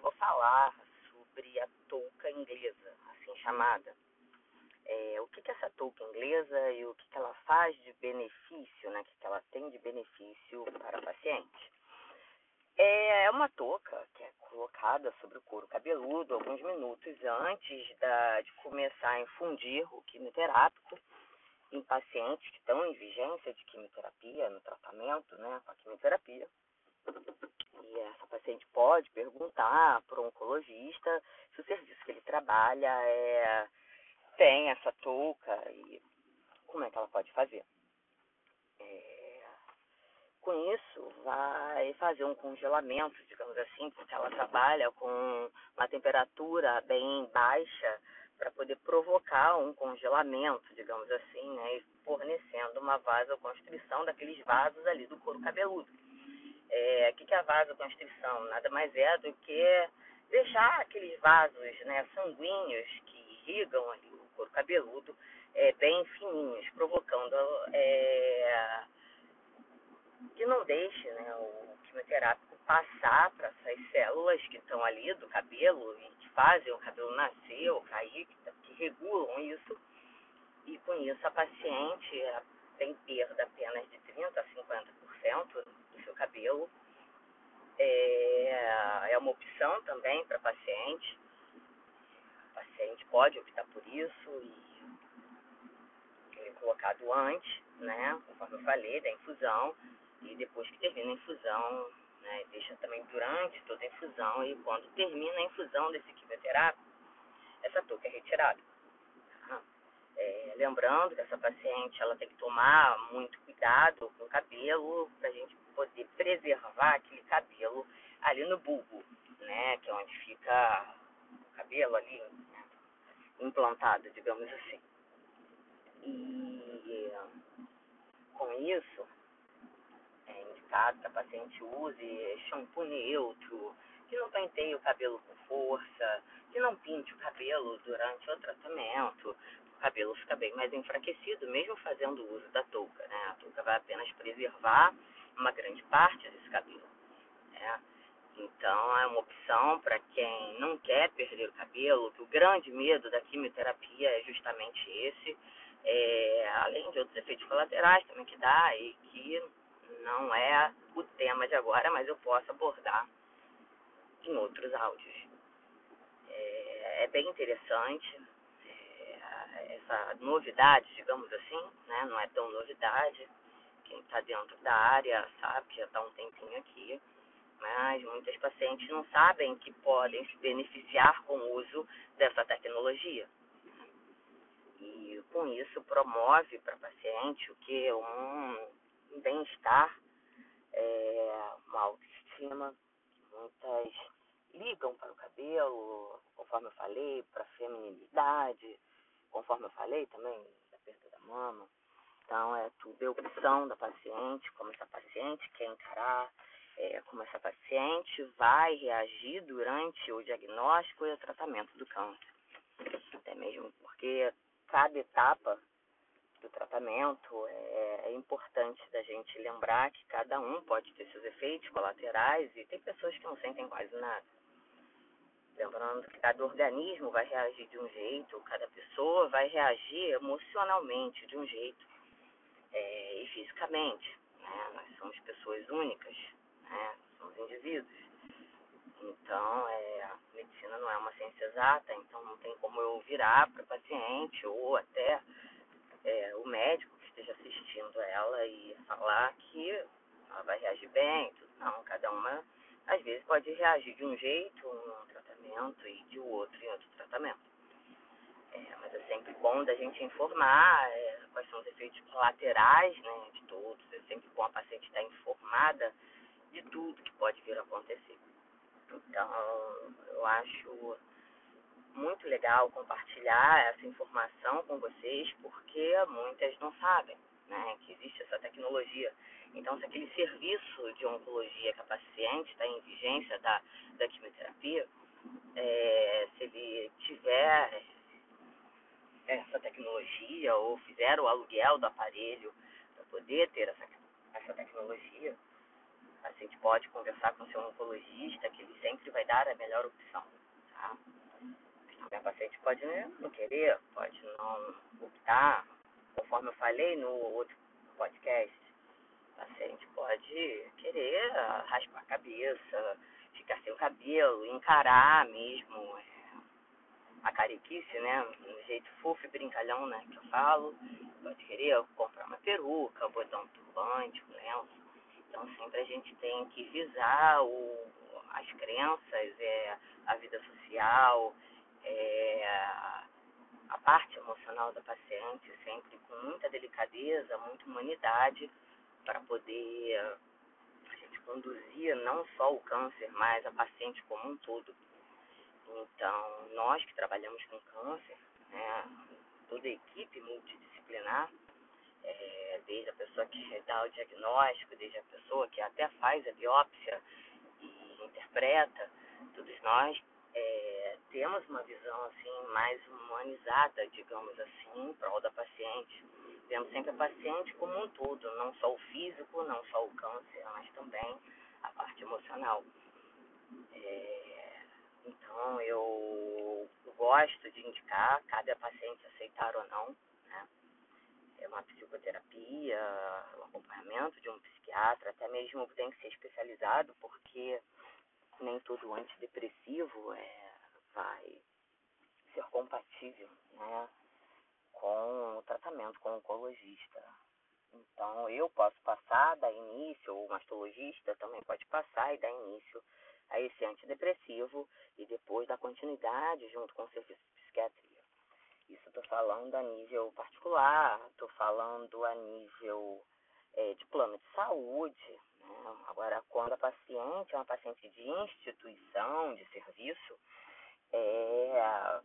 eu vou falar sobre a touca inglesa, assim chamada. É, o que, que é essa touca inglesa e o que, que ela faz de benefício, né? O que, que ela tem de benefício para a paciente. É uma touca que é colocada sobre o couro cabeludo alguns minutos antes da, de começar a infundir o quimioterápico em pacientes que estão em vigência de quimioterapia, no tratamento né, com a quimioterapia. E essa paciente pode perguntar para o oncologista se o serviço que ele trabalha é, tem essa touca e como é que ela pode fazer. É, com isso, vai fazer um congelamento, digamos assim, porque ela trabalha com uma temperatura bem baixa para poder provocar um congelamento, digamos assim, né, fornecendo uma vasoconstrição daqueles vasos ali do couro cabeludo. É, que, que é a vasoconstrição? Nada mais é do que deixar aqueles vasos né, sanguíneos que irrigam ali o couro cabeludo é, bem fininhos, provocando é, que não deixe né, o quimioterápico passar para essas células que estão ali do cabelo e que fazem o cabelo nascer ou cair, que, que regulam isso. E com isso a paciente tem perda apenas de 30% a 50% do seu cabelo. É, é uma opção também para paciente. A paciente pode optar por isso e ele é colocado antes, né, conforme eu falei, da infusão, e depois que termina a infusão, né, deixa também durante toda a infusão, e quando termina a infusão desse quimioterápico, essa touca é retirada. Tá? É, lembrando que essa paciente ela tem que tomar muito cuidado com o cabelo para a gente poder preservar aquele cabelo ali no bulbo, né, que é onde fica o cabelo ali né, implantado, digamos assim. E com isso é indicado que a paciente use shampoo neutro, que não penteie o cabelo com força, que não pinte o cabelo durante o tratamento, o cabelo fica bem mais enfraquecido, mesmo fazendo uso da touca, né? A touca vai apenas preservar uma grande parte desse cabelo, né? Então é uma opção para quem não quer perder o cabelo, que o grande medo da quimioterapia é justamente esse, é, além de outros efeitos colaterais também que dá e que não é o tema de agora, mas eu posso abordar em outros áudios. É, é bem interessante é, essa novidade, digamos assim, né? não é tão novidade. Quem está dentro da área sabe já está um tempinho aqui, mas muitas pacientes não sabem que podem se beneficiar com o uso dessa tecnologia. E com isso promove para a paciente o que? Um bem-estar, é, uma autoestima. Muitas ligam para o cabelo, conforme eu falei, para a feminilidade, conforme eu falei também, da perda da mama. Então, é tudo é opção da paciente, como essa paciente quer encarar, é, como essa paciente vai reagir durante o diagnóstico e o tratamento do câncer. Até mesmo porque cada etapa do tratamento é, é, importante da gente lembrar que cada um pode ter seus efeitos colaterais e tem pessoas que não sentem quase nada. Lembrando que cada organismo vai reagir de um jeito, cada pessoa vai reagir emocionalmente de um jeito é, e fisicamente. Né? Nós somos pessoas únicas, né? somos indivíduos. Então, é, a medicina não é uma ciência exata, então não tem como eu virar para paciente ou até é, o médico que esteja assistindo ela e falar que ela vai reagir bem, tudo. Não, cada uma às vezes pode reagir de um jeito um tratamento e de outro em outro tratamento. É, mas é sempre bom da gente informar é, quais são os efeitos colaterais né, de todos. É sempre bom a paciente estar informada de tudo que pode vir a acontecer. Então, eu acho muito legal compartilhar essa informação com vocês, porque muitas não sabem né, que existe essa tecnologia. Então, se aquele serviço de oncologia que a paciente está em vigência da, da quimioterapia, é, se ele tiver essa tecnologia ou fizer o aluguel do aparelho para poder ter essa, essa tecnologia, A gente pode conversar com o seu oncologista, que ele sempre vai dar a melhor opção, tá? A paciente pode não querer, pode não optar, conforme eu falei no outro podcast, a paciente pode querer raspar a cabeça, ficar sem o cabelo, encarar mesmo é, a cariquice, né? No jeito fofo e brincalhão, né? Que eu falo. Pode querer comprar uma peruca, botar um turbante, um lenço. Então sempre a gente tem que visar o, as crenças, é, a vida social, é, a parte emocional da paciente, sempre com muita delicadeza, muita humanidade, para poder a gente conduzir não só o câncer, mas a paciente como um todo. Então, nós que trabalhamos com câncer, né, toda a equipe multidisciplinar, é, desde a pessoa que dá o diagnóstico, desde a pessoa que até faz a biópsia e interpreta, todos nós é, temos uma visão assim mais humanizada, digamos assim, em prol da paciente. Vemos sempre a paciente como um todo, não só o físico, não só o câncer, mas também a parte emocional. É, gosto de indicar, cabe a paciente aceitar ou não, né? É uma psicoterapia, um acompanhamento de um psiquiatra, até mesmo tem que ser especializado, porque nem todo antidepressivo é, vai ser compatível né, com o tratamento com o oncologista. Então, eu posso passar, dar início, ou o mastologista também pode passar e dar início a esse antidepressivo e depois dar continuidade junto com o serviço de psiquiatria. Isso estou falando a nível particular, estou falando a nível é, de plano de saúde, Agora, quando a paciente é uma paciente de instituição, de serviço, é,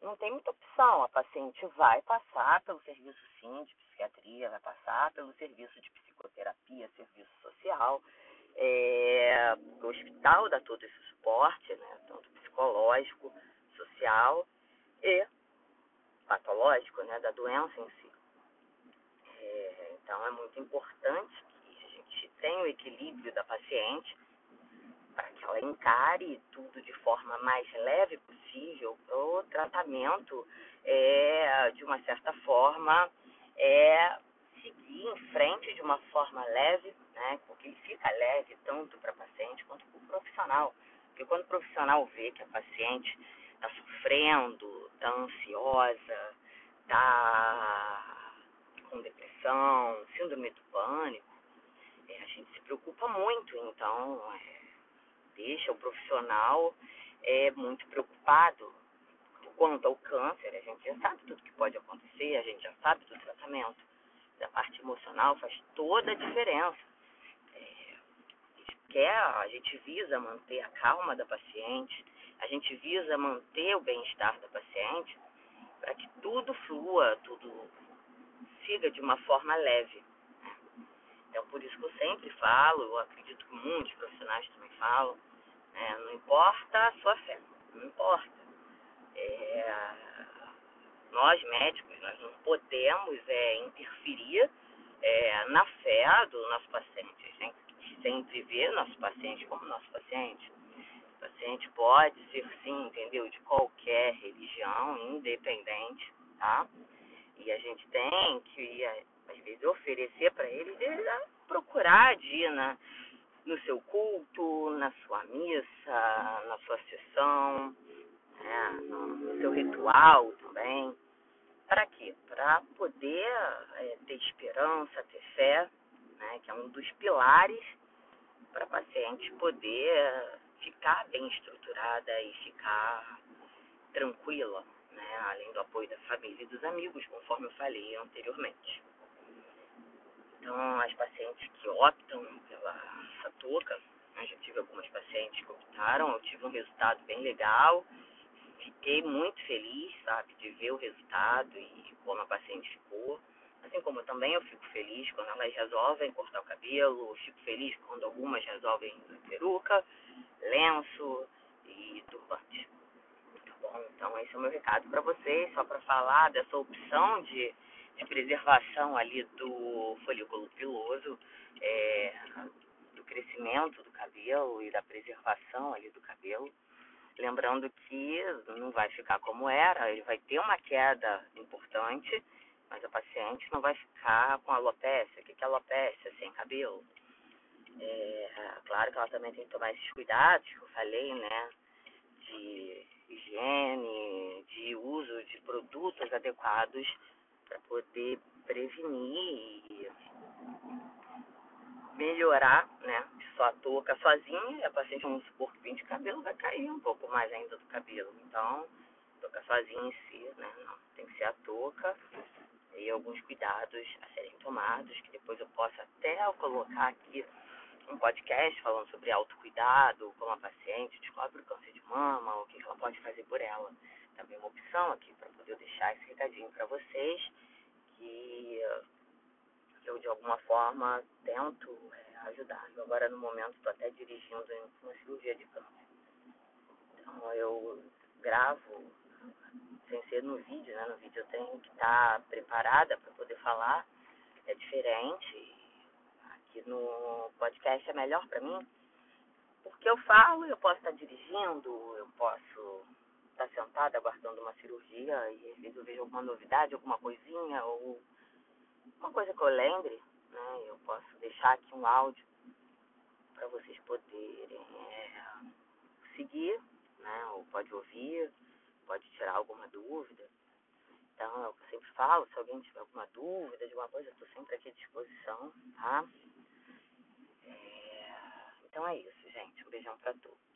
não tem muita opção. A paciente vai passar pelo serviço, sim, de psiquiatria, vai passar pelo serviço de psicoterapia, serviço social. É, o hospital dá todo esse suporte, né, tanto psicológico, social e patológico, né, da doença em si. É, então, é muito importante tem o equilíbrio da paciente, para que ela encare tudo de forma mais leve possível, o tratamento é, de uma certa forma, é seguir em frente de uma forma leve, né, porque ele fica leve tanto para paciente quanto para o profissional. Porque quando o profissional vê que a paciente está sofrendo, está ansiosa, está com depressão, síndrome do pânico, é, a gente se preocupa muito, então é, deixa o profissional é, muito preocupado quanto ao câncer, a gente já sabe tudo que pode acontecer, a gente já sabe do tratamento. A parte emocional faz toda a diferença. Quer, a gente visa manter a calma da paciente, a gente visa manter o bem-estar da paciente para que tudo flua, tudo siga de uma forma leve. Então, por isso que eu sempre falo, eu acredito que muitos profissionais também falam, né, não importa a sua fé, não importa. É, nós médicos, nós não podemos é, interferir é, na fé do nosso paciente. A gente sempre vê nosso paciente como nosso paciente. O paciente pode ser, sim, entendeu, de qualquer religião, independente, tá? E a gente tem que às vezes, oferecer para eles é procurar de ir no seu culto, na sua missa, na sua sessão, né, no, no seu ritual também. Para quê? Para poder é, ter esperança, ter fé, né, que é um dos pilares para a paciente poder ficar bem estruturada e ficar tranquila, né, além do apoio da família e dos amigos, conforme eu falei anteriormente. Então, as pacientes que optam pela Satoca, né, já tive algumas pacientes que optaram, eu tive um resultado bem legal, fiquei muito feliz, sabe, de ver o resultado e como a paciente ficou. Assim como também eu fico feliz quando elas resolvem cortar o cabelo, fico feliz quando algumas resolvem peruca, lenço e turbante. Tá bom? Então esse é o meu recado para vocês, só para falar dessa opção de de preservação ali do folículo piloso, é, do crescimento do cabelo e da preservação ali do cabelo. Lembrando que não vai ficar como era, ele vai ter uma queda importante, mas a paciente não vai ficar com alopecia. O que é alopecia? Sem cabelo. É, claro que ela também tem que tomar esses cuidados que eu falei, né? De higiene, de uso de produtos adequados para poder prevenir e melhorar, né? Só a touca sozinha, a paciente, vamos supor que pinte cabelo, vai cair um pouco mais ainda do cabelo. Então, touca sozinha em si, né? Não, tem que ser a touca e alguns cuidados a serem tomados, que depois eu possa até colocar aqui um podcast falando sobre autocuidado, como a paciente descobre o câncer de mama, o que ela pode fazer por ela. Também uma opção aqui para poder deixar esse recadinho para vocês, que eu de alguma forma tento é, ajudar. Eu agora no momento estou até dirigindo uma cirurgia de câncer. Então eu gravo sem ser no vídeo, né? No vídeo eu tenho que estar tá preparada para poder falar. É diferente aqui no podcast é melhor para mim, porque eu falo, eu posso estar dirigindo, eu posso estar sentada aguardando uma cirurgia e às vezes eu vejo alguma novidade, alguma coisinha ou uma coisa que eu lembre, né? Eu posso deixar aqui um áudio para vocês poderem é, seguir, né? Ou pode ouvir, pode tirar alguma dúvida. Então, é eu sempre falo, se alguém tiver alguma dúvida de alguma coisa, eu estou sempre aqui à disposição, tá? Então é isso, gente. Um beijão pra todos.